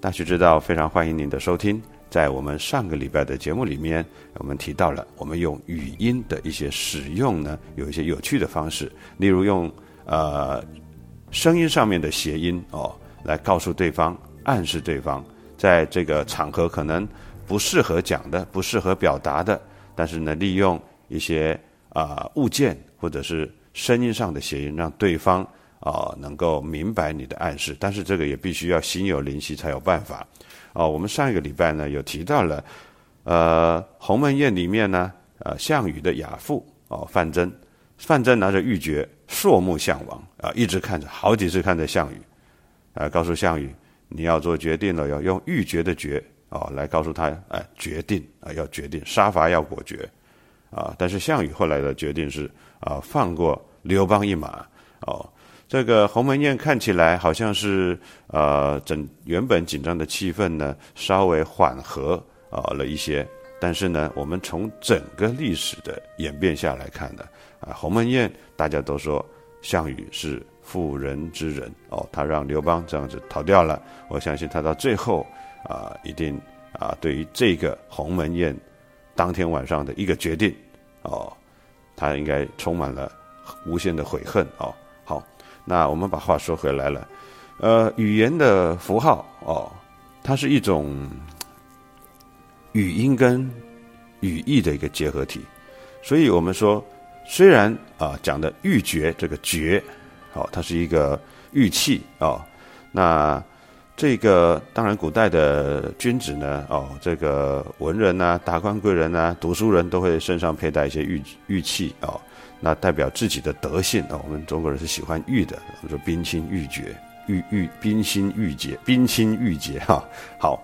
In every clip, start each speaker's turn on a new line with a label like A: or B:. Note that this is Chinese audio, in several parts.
A: 大学之道，非常欢迎您的收听。在我们上个礼拜的节目里面，我们提到了我们用语音的一些使用呢，有一些有趣的方式，例如用呃声音上面的谐音哦，来告诉对方、暗示对方，在这个场合可能不适合讲的、不适合表达的，但是呢，利用一些啊物件或者是声音上的谐音，让对方。啊，能够明白你的暗示，但是这个也必须要心有灵犀才有办法。哦，我们上一个礼拜呢有提到了，呃，《鸿门宴》里面呢，呃，项羽的亚父哦，范增，范增拿着玉珏，朔目项王啊，一直看着，好几次看着项羽，啊，告诉项羽你要做决定了，要用玉珏的珏哦来告诉他，哎，决定啊，要决定杀伐要果决啊。但是项羽后来的决定是啊，放过刘邦一马哦。这个鸿门宴看起来好像是呃，整原本紧张的气氛呢，稍微缓和啊了一些。但是呢，我们从整个历史的演变下来看呢，啊，鸿门宴大家都说项羽是妇人之仁哦，他让刘邦这样子逃掉了。我相信他到最后啊，一定啊，对于这个鸿门宴当天晚上的一个决定哦，他应该充满了无限的悔恨哦。那我们把话说回来了，呃，语言的符号哦，它是一种语音跟语义的一个结合体，所以我们说，虽然啊讲的玉珏这个珏，哦，它是一个玉器哦，那这个当然古代的君子呢，哦，这个文人呐、达官贵人呐、读书人都会身上佩戴一些玉玉器哦。那代表自己的德性啊，我们中国人是喜欢玉的，我们说冰清玉洁，玉玉冰心玉洁，冰清玉洁哈。好，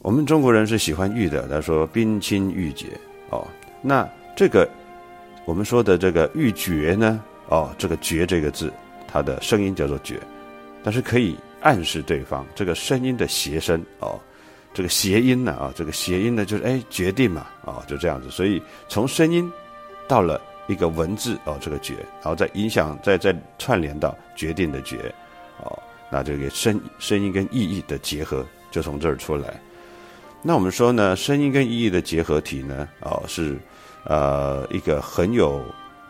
A: 我们中国人是喜欢玉的，他说冰清玉洁哦。那这个我们说的这个玉珏呢，哦，这个珏这个字，它的声音叫做珏，但是可以暗示对方这个声音的谐声哦，这个谐音呢啊，这个谐音呢就是哎决定嘛啊，就这样子，所以从声音到了。一个文字哦，这个决，然后再影响，再再串联到决定的决，哦，那这个声声音跟意义的结合就从这儿出来。那我们说呢，声音跟意义的结合体呢，哦，是呃一个很有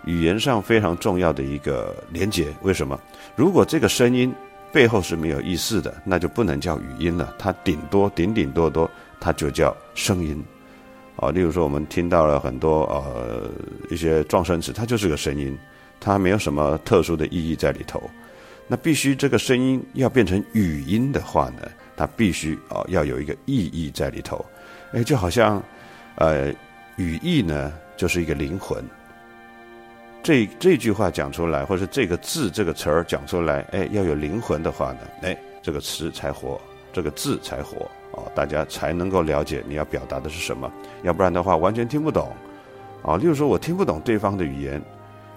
A: 语言上非常重要的一个连接。为什么？如果这个声音背后是没有意思的，那就不能叫语音了，它顶多顶顶多多，它就叫声音。啊，例如说，我们听到了很多呃一些撞声词，它就是个声音，它没有什么特殊的意义在里头。那必须这个声音要变成语音的话呢，它必须啊要有一个意义在里头。哎，就好像呃语义呢就是一个灵魂。这这句话讲出来，或者这个字这个词儿讲出来，哎要有灵魂的话呢，哎这个词才活这个字才活哦，大家才能够了解你要表达的是什么。要不然的话，完全听不懂啊。例如说，我听不懂对方的语言，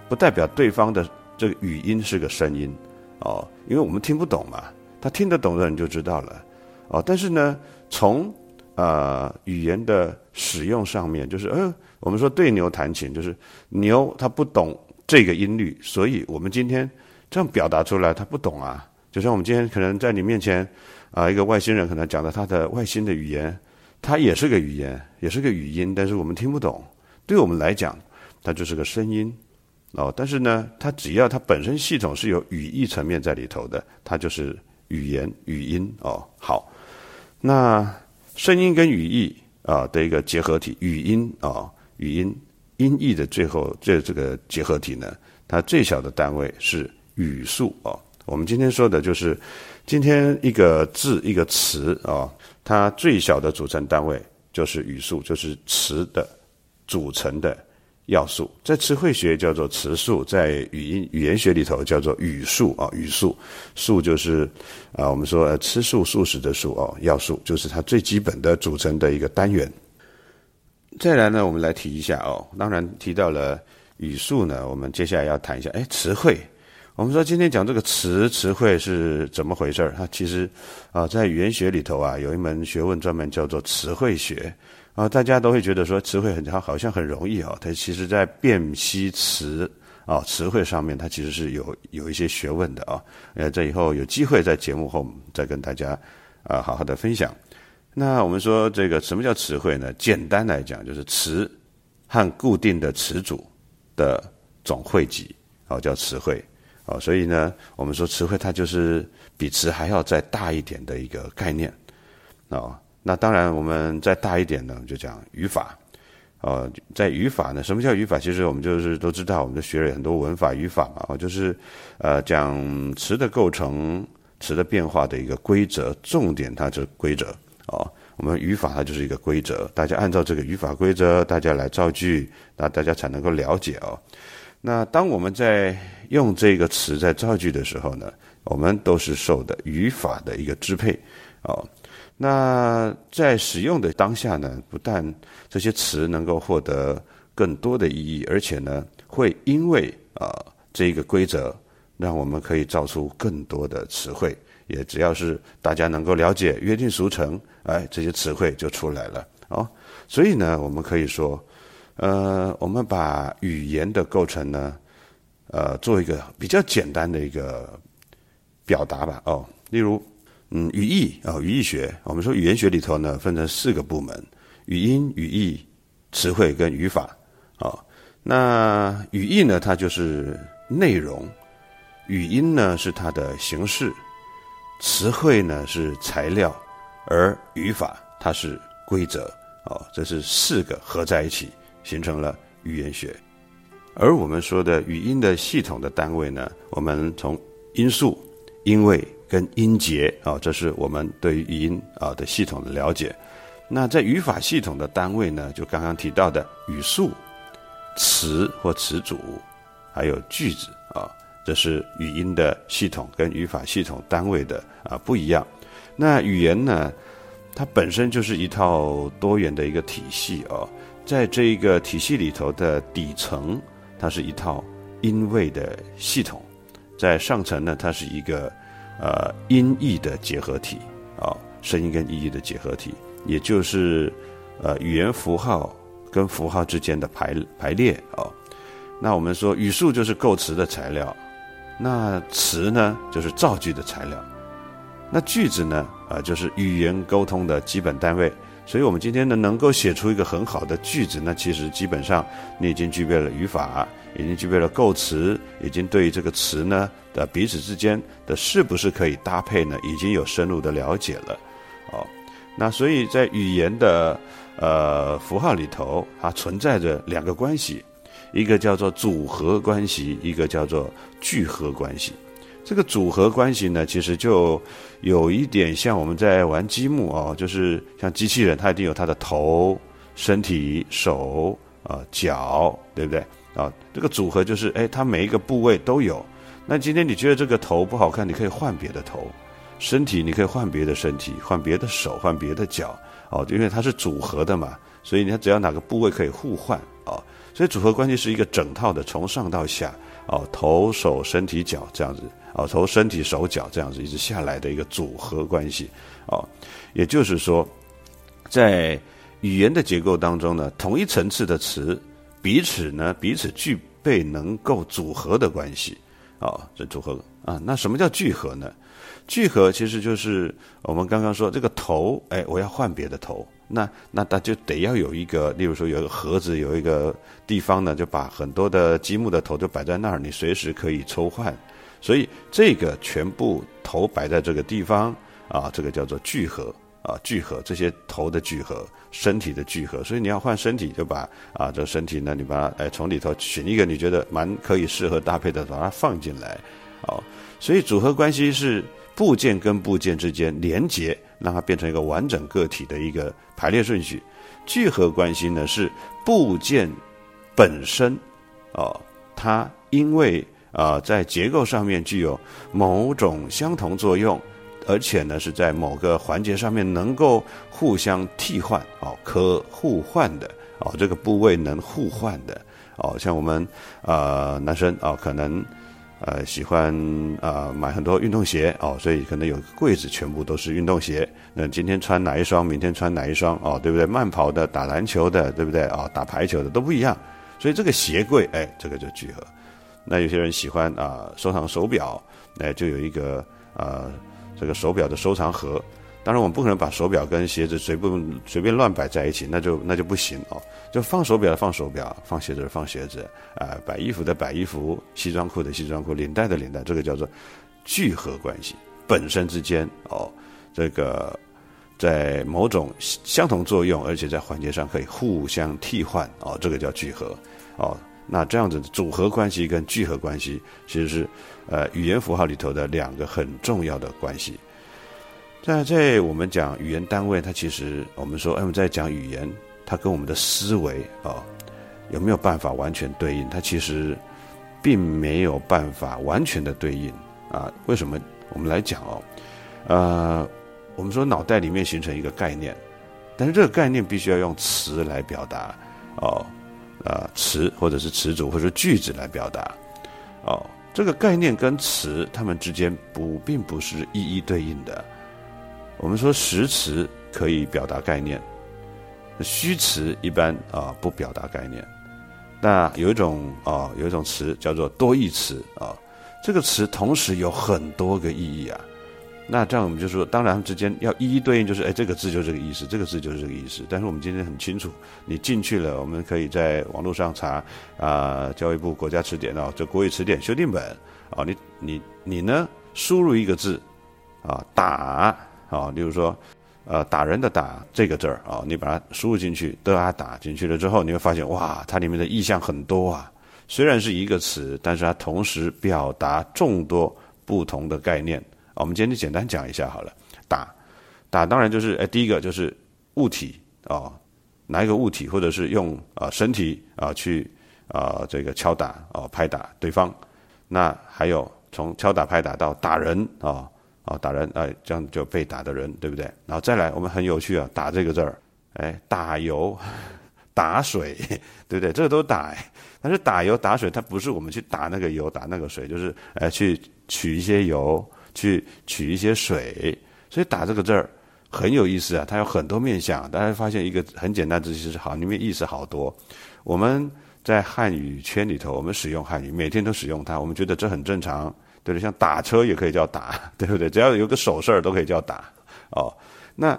A: 不代表对方的这个语音是个声音哦，因为我们听不懂嘛。他听得懂的人就知道了哦。但是呢，从呃语言的使用上面，就是呃，我们说对牛弹琴，就是牛它不懂这个音律，所以我们今天这样表达出来，它不懂啊。就像我们今天可能在你面前，啊，一个外星人可能讲的他的外星的语言，它也是个语言，也是个语音，但是我们听不懂。对我们来讲，它就是个声音，哦，但是呢，它只要它本身系统是有语义层面在里头的，它就是语言语音哦。好，那声音跟语义啊的一个结合体，语音啊，语音音译的最后这这个结合体呢，它最小的单位是语速哦。我们今天说的就是，今天一个字一个词啊，它最小的组成单位就是语数，就是词的组成的要素。在词汇学叫做词数，在语音语言学里头叫做语数啊，语数数就是啊，我们说吃素素食的素哦，要素就是它最基本的组成的一个单元。再来呢，我们来提一下哦，当然提到了语数呢，我们接下来要谈一下，哎，词汇。我们说今天讲这个词词汇是怎么回事儿？它其实啊，在语言学里头啊，有一门学问专门叫做词汇学啊。大家都会觉得说词汇很好，好像很容易啊。它其实在辨析词啊词汇上面，它其实是有有一些学问的啊。呃，这以后有机会在节目后再跟大家啊好好的分享。那我们说这个什么叫词汇呢？简单来讲，就是词和固定的词组的总汇集啊，叫词汇。哦，所以呢，我们说词汇它就是比词还要再大一点的一个概念，哦，那当然我们再大一点呢，就讲语法，哦，在语法呢，什么叫语法？其实我们就是都知道，我们就学了很多文法、语法嘛，哦，就是呃讲词的构成、词的变化的一个规则，重点它就是规则，哦，我们语法它就是一个规则，大家按照这个语法规则，大家来造句，那大家才能够了解哦。那当我们在用这个词在造句的时候呢，我们都是受的语法的一个支配，哦。那在使用的当下呢，不但这些词能够获得更多的意义，而且呢，会因为啊这一个规则，让我们可以造出更多的词汇。也只要是大家能够了解、约定俗成，哎，这些词汇就出来了，哦。所以呢，我们可以说。呃，我们把语言的构成呢，呃，做一个比较简单的一个表达吧。哦，例如，嗯，语义啊，语义学，我们说语言学里头呢，分成四个部门：语音、语义、词汇跟语法。哦，那语义呢，它就是内容；语音呢，是它的形式；词汇呢，是材料；而语法它是规则。哦，这是四个合在一起。形成了语言学，而我们说的语音的系统的单位呢，我们从音素、音位跟音节啊，这是我们对于语音啊的系统的了解。那在语法系统的单位呢，就刚刚提到的语速、词或词组，还有句子啊，这是语音的系统跟语法系统单位的啊不一样。那语言呢，它本身就是一套多元的一个体系啊。在这一个体系里头的底层，它是一套音位的系统；在上层呢，它是一个呃音译的结合体啊，声音跟意义的结合体，也就是呃语言符号跟符号之间的排排列啊。那我们说语数就是构词的材料，那词呢就是造句的材料，那句子呢啊就是语言沟通的基本单位。所以，我们今天呢，能够写出一个很好的句子，那其实基本上你已经具备了语法，已经具备了构词，已经对于这个词呢的彼此之间的是不是可以搭配呢，已经有深入的了解了。哦，那所以在语言的呃符号里头，它存在着两个关系，一个叫做组合关系，一个叫做聚合关系。这个组合关系呢，其实就有一点像我们在玩积木哦，就是像机器人，它一定有它的头、身体、手啊、脚，对不对啊？这个组合就是，哎，它每一个部位都有。那今天你觉得这个头不好看，你可以换别的头；身体你可以换别的身体，换别的手，换别的脚，哦，因为它是组合的嘛，所以你看只要哪个部位可以互换，哦，所以组合关系是一个整套的，从上到下，哦，头手身体脚这样子，哦，从身体手脚这样子一直下来的一个组合关系，哦，也就是说，在语言的结构当中呢，同一层次的词彼此呢彼此具备能够组合的关系。哦，这组合啊，那什么叫聚合呢？聚合其实就是我们刚刚说这个头，哎，我要换别的头，那那它就得要有一个，例如说有一个盒子，有一个地方呢，就把很多的积木的头就摆在那儿，你随时可以抽换，所以这个全部头摆在这个地方啊，这个叫做聚合。啊，聚合这些头的聚合，身体的聚合，所以你要换身体，就把啊这个身体呢，你把它哎从里头选一个你觉得蛮可以适合搭配的，把它放进来，哦，所以组合关系是部件跟部件之间连接，让它变成一个完整个体的一个排列顺序。聚合关系呢是部件本身，哦，它因为啊在结构上面具有某种相同作用。而且呢，是在某个环节上面能够互相替换哦，可互换的哦，这个部位能互换的哦，像我们呃男生哦，可能呃喜欢啊买很多运动鞋哦，所以可能有个柜子全部都是运动鞋。那今天穿哪一双，明天穿哪一双哦，对不对？慢跑的、打篮球的，对不对？哦，打排球的都不一样。所以这个鞋柜，哎，这个就聚合。那有些人喜欢啊收藏手表，那，就有一个啊。这个手表的收藏盒，当然我们不可能把手表跟鞋子随便随便乱摆在一起，那就那就不行哦。就放手表的放手表，放鞋子的放鞋子，啊，摆衣服的摆衣服，西装裤的西装裤，领带的领带，这个叫做聚合关系，本身之间哦，这个在某种相同作用，而且在环节上可以互相替换哦，这个叫聚合哦。那这样子的组合关系跟聚合关系，其实是呃语言符号里头的两个很重要的关系。在在我们讲语言单位，它其实我们说，哎，我们在讲语言，它跟我们的思维啊有没有办法完全对应？它其实并没有办法完全的对应啊。为什么？我们来讲哦，呃，我们说脑袋里面形成一个概念，但是这个概念必须要用词来表达哦。啊，词或者是词组或者句子来表达，哦，这个概念跟词它们之间不并不是一一对应的。我们说实词可以表达概念，虚词一般啊不表达概念。那有一种啊有一种词叫做多义词啊，这个词同时有很多个意义啊。那这样我们就说，当然之间要一一对应，就是哎，这个字就是这个意思，这个字就是这个意思。但是我们今天很清楚，你进去了，我们可以在网络上查啊，教育部国家词典哦，这国语词典修订本啊，你你你呢，输入一个字啊，打啊，例如说呃，打人的打这个字儿啊，你把它输入进去，的啊打进去了之后，你会发现哇，它里面的意象很多啊。虽然是一个词，但是它同时表达众多不同的概念。我们今天就简单讲一下好了。打，打当然就是哎，第一个就是物体啊，拿一个物体，或者是用啊身体啊去啊这个敲打啊拍打对方。那还有从敲打拍打到打人啊啊打人哎，这样就被打的人对不对？然后再来，我们很有趣啊，打这个字儿，哎，打油、打水，对不对？这个都打，但是打油打水，它不是我们去打那个油打那个水，就是哎去取一些油。去取一些水，所以打这个字儿很有意思啊，它有很多面相。大家发现一个很简单的字是好，里面意思好多。我们在汉语圈里头，我们使用汉语，每天都使用它，我们觉得这很正常，对不对？像打车也可以叫打，对不对？只要有个手势儿都可以叫打。哦，那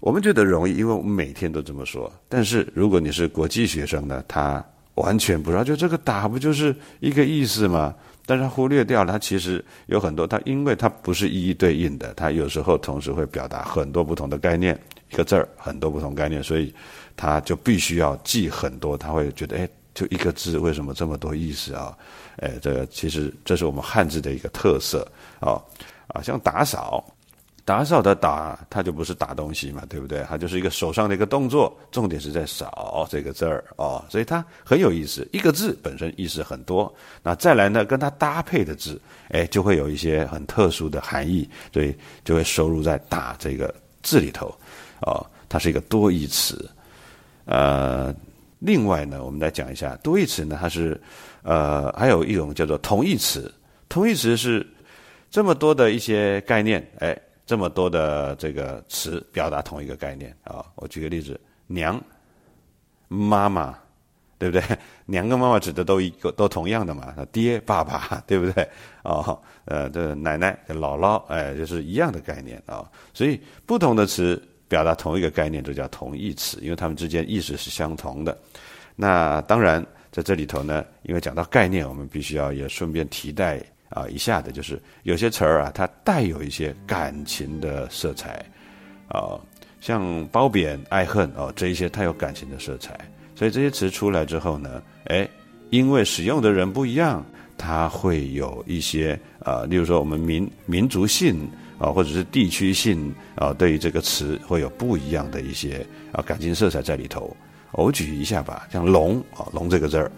A: 我们觉得容易，因为我们每天都这么说。但是如果你是国际学生呢，他完全不知道，就这个打不就是一个意思吗？但是忽略掉了，它其实有很多，它因为它不是一一对应的，它有时候同时会表达很多不同的概念，一个字儿很多不同概念，所以他就必须要记很多，他会觉得，哎，就一个字为什么这么多意思啊？哎，这个其实这是我们汉字的一个特色啊啊，像打扫，打扫的打，它就不是打东西嘛，对不对？它就是一个手上的一个动作，重点是在扫这个字儿哦，所以它很有意思。一个字本身意思很多，那再来呢，跟它搭配的字，哎，就会有一些很特殊的含义，所以就会收入在“打”这个字里头，哦，它是一个多义词。呃，另外呢，我们来讲一下多义词呢，它是呃，还有一种叫做同义词，同义词是。这么多的一些概念，哎，这么多的这个词表达同一个概念啊！我举个例子，娘、妈妈，对不对？娘跟妈妈指的都一个都同样的嘛，爹、爸爸，对不对？哦，呃，这奶奶、姥姥，哎，就是一样的概念啊。所以不同的词表达同一个概念，就叫同义词，因为它们之间意思是相同的。那当然，在这里头呢，因为讲到概念，我们必须要也顺便提带。啊，以下的就是有些词儿啊，它带有一些感情的色彩，啊，像褒贬、爱恨哦，这一些它有感情的色彩，所以这些词出来之后呢，哎，因为使用的人不一样，它会有一些啊，例如说我们民民族性啊，或者是地区性啊，对于这个词会有不一样的一些啊感情色彩在里头。我举一下吧，像龙啊，龙这个字儿，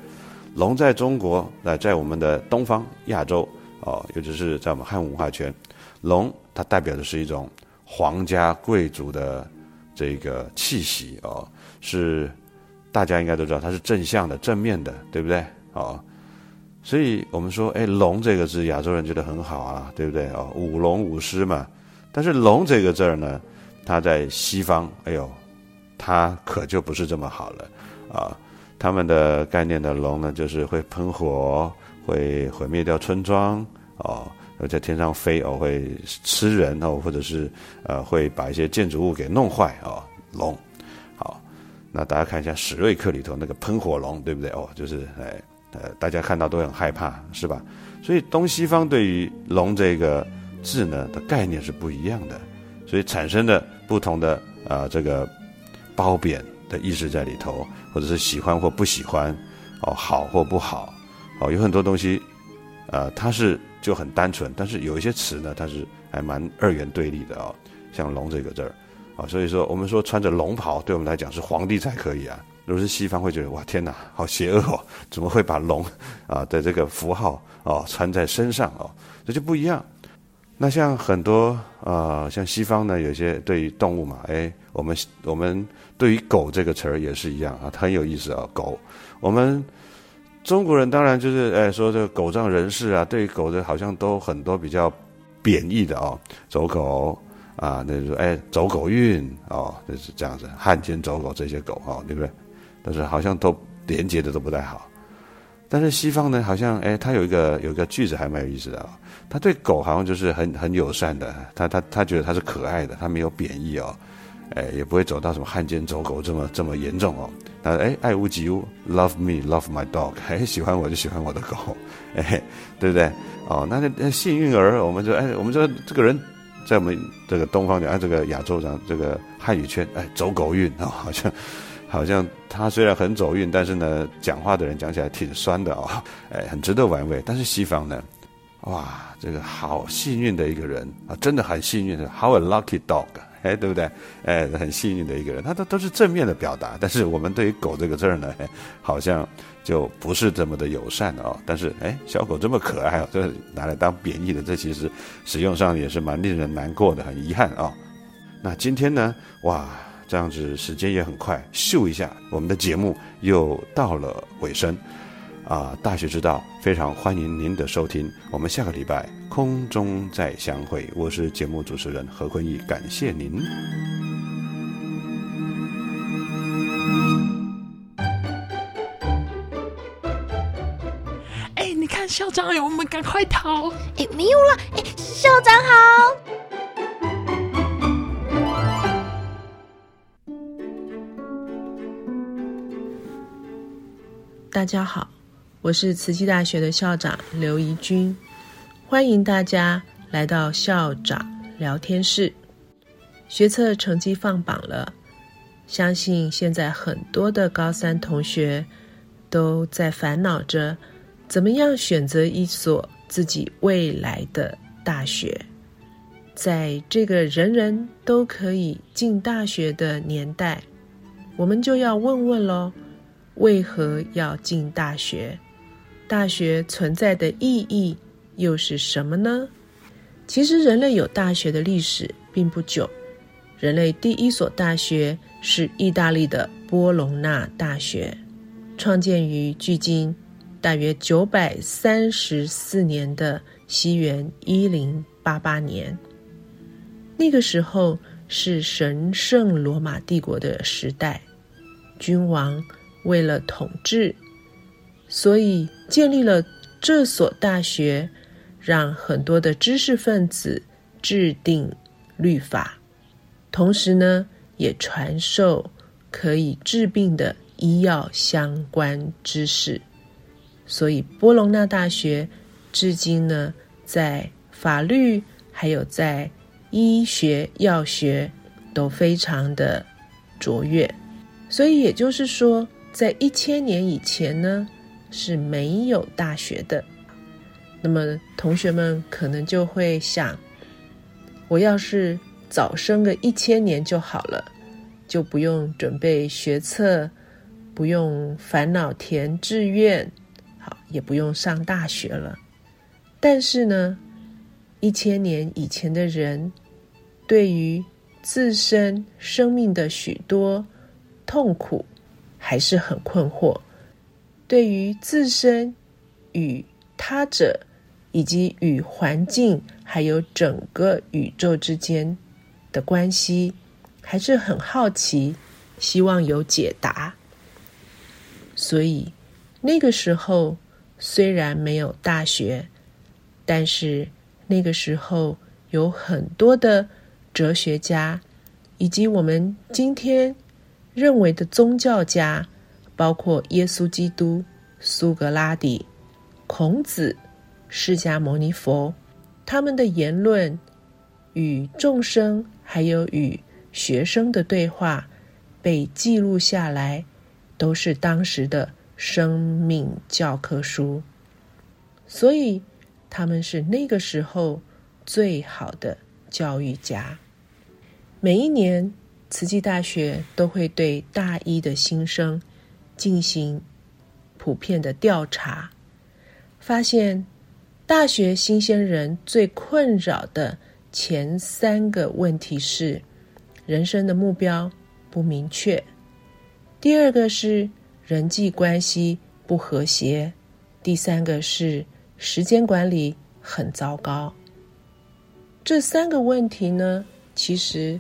A: 龙在中国在在我们的东方亚洲。哦，尤其是在我们汉文化圈，龙它代表的是一种皇家贵族的这个气息哦，是大家应该都知道，它是正向的、正面的，对不对？哦，所以我们说，哎，龙这个字，亚洲人觉得很好啊，对不对？哦，舞龙舞狮嘛。但是龙这个字儿呢，它在西方，哎呦，它可就不是这么好了啊。他们的概念的龙呢，就是会喷火。会毁灭掉村庄哦，在天上飞哦，会吃人哦，或者是呃，会把一些建筑物给弄坏哦。龙，好，那大家看一下史瑞克里头那个喷火龙，对不对？哦，就是哎呃，大家看到都很害怕，是吧？所以东西方对于龙这个字呢的概念是不一样的，所以产生的不同的啊这个褒贬的意识在里头，或者是喜欢或不喜欢哦，好或不好。有很多东西，呃，它是就很单纯，但是有一些词呢，它是还蛮二元对立的哦，像“龙”这个字儿，啊，所以说我们说穿着龙袍，对我们来讲是皇帝才可以啊。如果是西方会觉得哇，天哪，好邪恶哦，怎么会把龙啊的这个符号哦穿在身上哦？这就不一样。那像很多啊，像西方呢，有些对于动物嘛，哎，我们我们对于狗这个词儿也是一样啊，它很有意思啊，狗，我们。中国人当然就是哎说这个狗仗人势啊，对狗的好像都很多比较贬义的哦，走狗啊，那就说哎走狗运哦，就是这样子，汉奸走狗这些狗哦，对不对？但是好像都连接的都不太好。但是西方呢，好像哎，他有一个有一个句子还蛮有意思的哦，他对狗好像就是很很友善的，他他他觉得他是可爱的，他没有贬义哦。哎，也不会走到什么汉奸走狗这么这么严重哦。那哎，爱屋及乌，love me，love my dog，哎，喜欢我就喜欢我的狗，哎，对不对？哦，那那幸运儿，我们说哎，我们说这个人在我们这个东方讲，哎，这个亚洲上这个汉语圈，哎，走狗运啊，好像好像他虽然很走运，但是呢，讲话的人讲起来挺酸的哦，哎，很值得玩味。但是西方呢，哇，这个好幸运的一个人啊，真的很幸运的，how a lucky dog。哎，对不对？哎，很幸运的一个人，他都都是正面的表达。但是我们对于“狗”这个字儿呢，好像就不是这么的友善哦。但是，哎，小狗这么可爱哦，这拿来当贬义的，这其实使用上也是蛮令人难过的，很遗憾啊。那今天呢，哇，这样子时间也很快，咻一下，我们的节目又到了尾声。啊，大学之道，非常欢迎您的收听。我们下个礼拜空中再相会。我是节目主持人何坤义，感谢您。
B: 哎，你看校长，我们赶快逃！
C: 哎，没有了。哎，校长好。
D: 大家好。我是慈济大学的校长刘怡君，欢迎大家来到校长聊天室。学测成绩放榜了，相信现在很多的高三同学都在烦恼着，怎么样选择一所自己未来的大学。在这个人人都可以进大学的年代，我们就要问问喽：为何要进大学？大学存在的意义又是什么呢？其实，人类有大学的历史并不久。人类第一所大学是意大利的波隆纳大学，创建于距今大约九百三十四年的西元一零八八年。那个时候是神圣罗马帝国的时代，君王为了统治。所以建立了这所大学，让很多的知识分子制定律法，同时呢，也传授可以治病的医药相关知识。所以波隆纳大学至今呢，在法律还有在医学药学都非常的卓越。所以也就是说，在一千年以前呢。是没有大学的，那么同学们可能就会想：我要是早生个一千年就好了，就不用准备学测，不用烦恼填志愿，好，也不用上大学了。但是呢，一千年以前的人，对于自身生命的许多痛苦，还是很困惑。对于自身与他者，以及与环境，还有整个宇宙之间的关系，还是很好奇，希望有解答。所以那个时候虽然没有大学，但是那个时候有很多的哲学家，以及我们今天认为的宗教家。包括耶稣基督、苏格拉底、孔子、释迦牟尼佛，他们的言论与众生还有与学生的对话被记录下来，都是当时的生命教科书。所以他们是那个时候最好的教育家。每一年，慈济大学都会对大一的新生。进行普遍的调查，发现大学新鲜人最困扰的前三个问题是：人生的目标不明确；第二个是人际关系不和谐；第三个是时间管理很糟糕。这三个问题呢，其实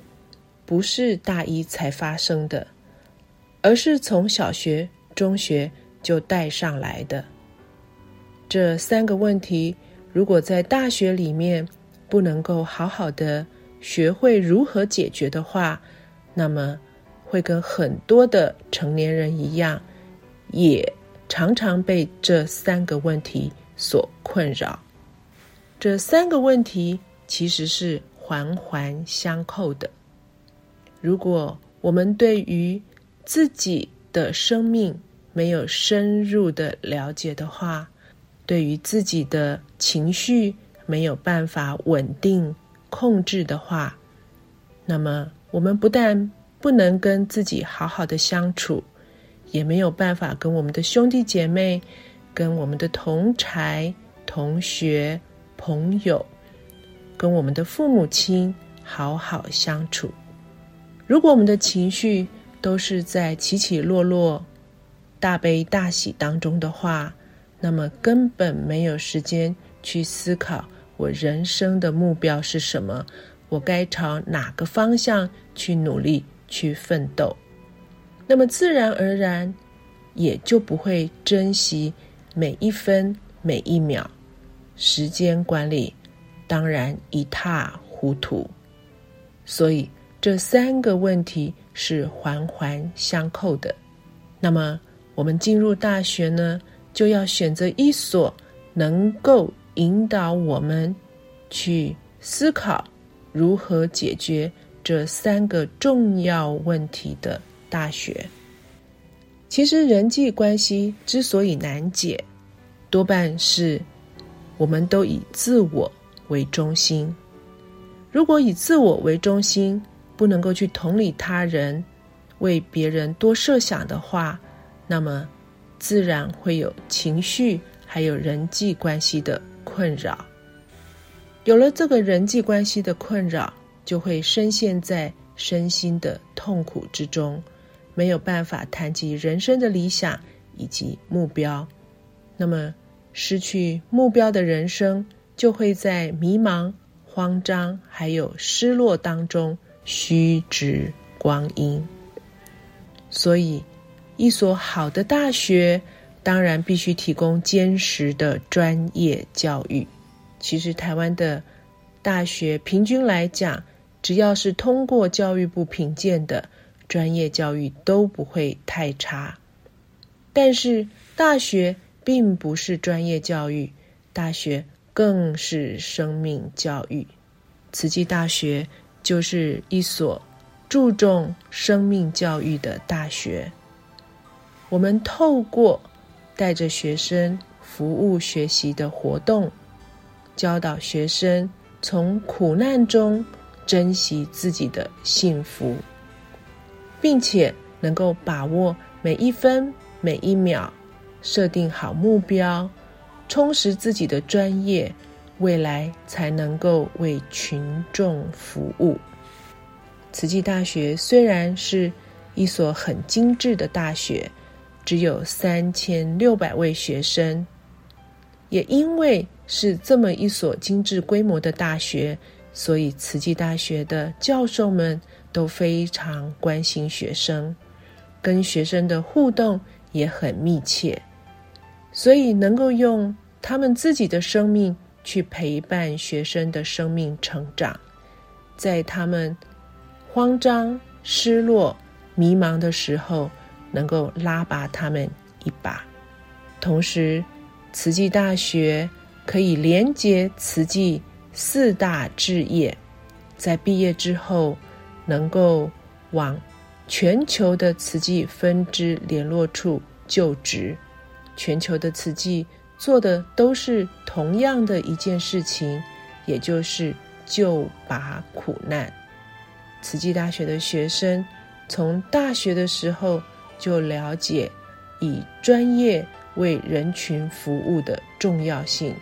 D: 不是大一才发生的。而是从小学、中学就带上来的。这三个问题，如果在大学里面不能够好好的学会如何解决的话，那么会跟很多的成年人一样，也常常被这三个问题所困扰。这三个问题其实是环环相扣的。如果我们对于自己的生命没有深入的了解的话，对于自己的情绪没有办法稳定控制的话，那么我们不但不能跟自己好好的相处，也没有办法跟我们的兄弟姐妹、跟我们的同才、同学、朋友、跟我们的父母亲好好相处。如果我们的情绪，都是在起起落落、大悲大喜当中的话，那么根本没有时间去思考我人生的目标是什么，我该朝哪个方向去努力、去奋斗。那么自然而然也就不会珍惜每一分每一秒，时间管理当然一塌糊涂。所以这三个问题。是环环相扣的。那么，我们进入大学呢，就要选择一所能够引导我们去思考如何解决这三个重要问题的大学。其实，人际关系之所以难解，多半是我们都以自我为中心。如果以自我为中心，不能够去同理他人，为别人多设想的话，那么自然会有情绪还有人际关系的困扰。有了这个人际关系的困扰，就会深陷在身心的痛苦之中，没有办法谈及人生的理想以及目标。那么，失去目标的人生，就会在迷茫。慌张还有失落当中虚掷光阴，所以一所好的大学当然必须提供坚实的专业教育。其实台湾的大学平均来讲，只要是通过教育部评鉴的专业教育都不会太差。但是大学并不是专业教育，大学。更是生命教育，慈济大学就是一所注重生命教育的大学。我们透过带着学生服务学习的活动，教导学生从苦难中珍惜自己的幸福，并且能够把握每一分每一秒，设定好目标。充实自己的专业，未来才能够为群众服务。慈济大学虽然是一所很精致的大学，只有三千六百位学生，也因为是这么一所精致规模的大学，所以慈济大学的教授们都非常关心学生，跟学生的互动也很密切。所以能够用他们自己的生命去陪伴学生的生命成长，在他们慌张、失落、迷茫的时候，能够拉拔他们一把。同时，慈济大学可以连接慈济四大志业，在毕业之后能够往全球的慈济分支联络处就职。全球的慈济做的都是同样的一件事情，也就是救拔苦难。慈济大学的学生从大学的时候就了解以专业为人群服务的重要性，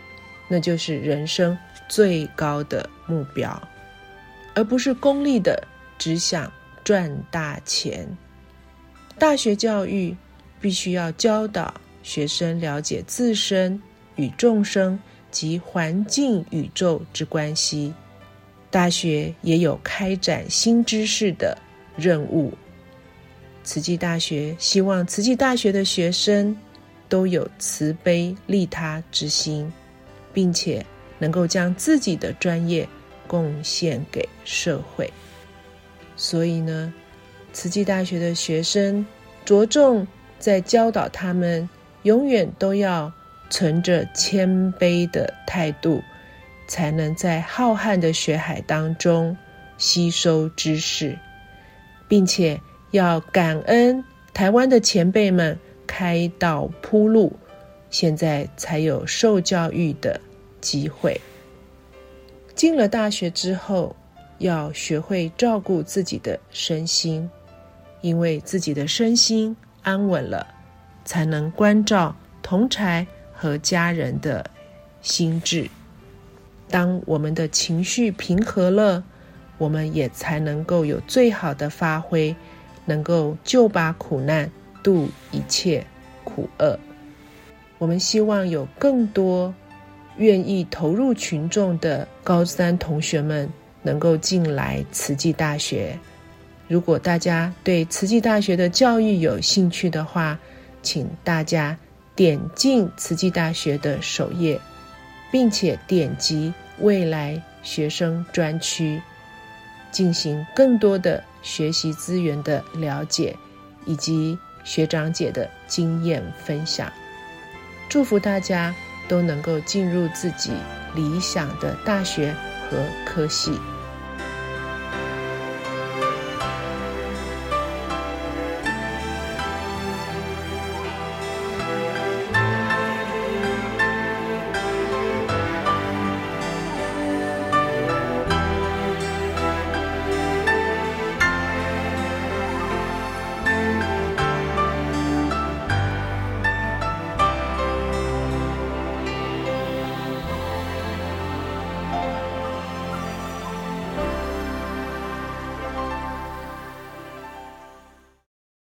D: 那就是人生最高的目标，而不是功利的只想赚大钱。大学教育必须要教导。学生了解自身与众生及环境宇宙之关系，大学也有开展新知识的任务。慈济大学希望慈济大学的学生都有慈悲利他之心，并且能够将自己的专业贡献给社会。所以呢，慈济大学的学生着重在教导他们。永远都要存着谦卑的态度，才能在浩瀚的学海当中吸收知识，并且要感恩台湾的前辈们开道铺路，现在才有受教育的机会。进了大学之后，要学会照顾自己的身心，因为自己的身心安稳了。才能关照同才和家人的心智。当我们的情绪平和了，我们也才能够有最好的发挥，能够救拔苦难，度一切苦厄。我们希望有更多愿意投入群众的高三同学们能够进来慈济大学。如果大家对慈济大学的教育有兴趣的话，请大家点进慈济大学的首页，并且点击未来学生专区，进行更多的学习资源的了解，以及学长姐的经验分享。祝福大家都能够进入自己理想的大学和科系。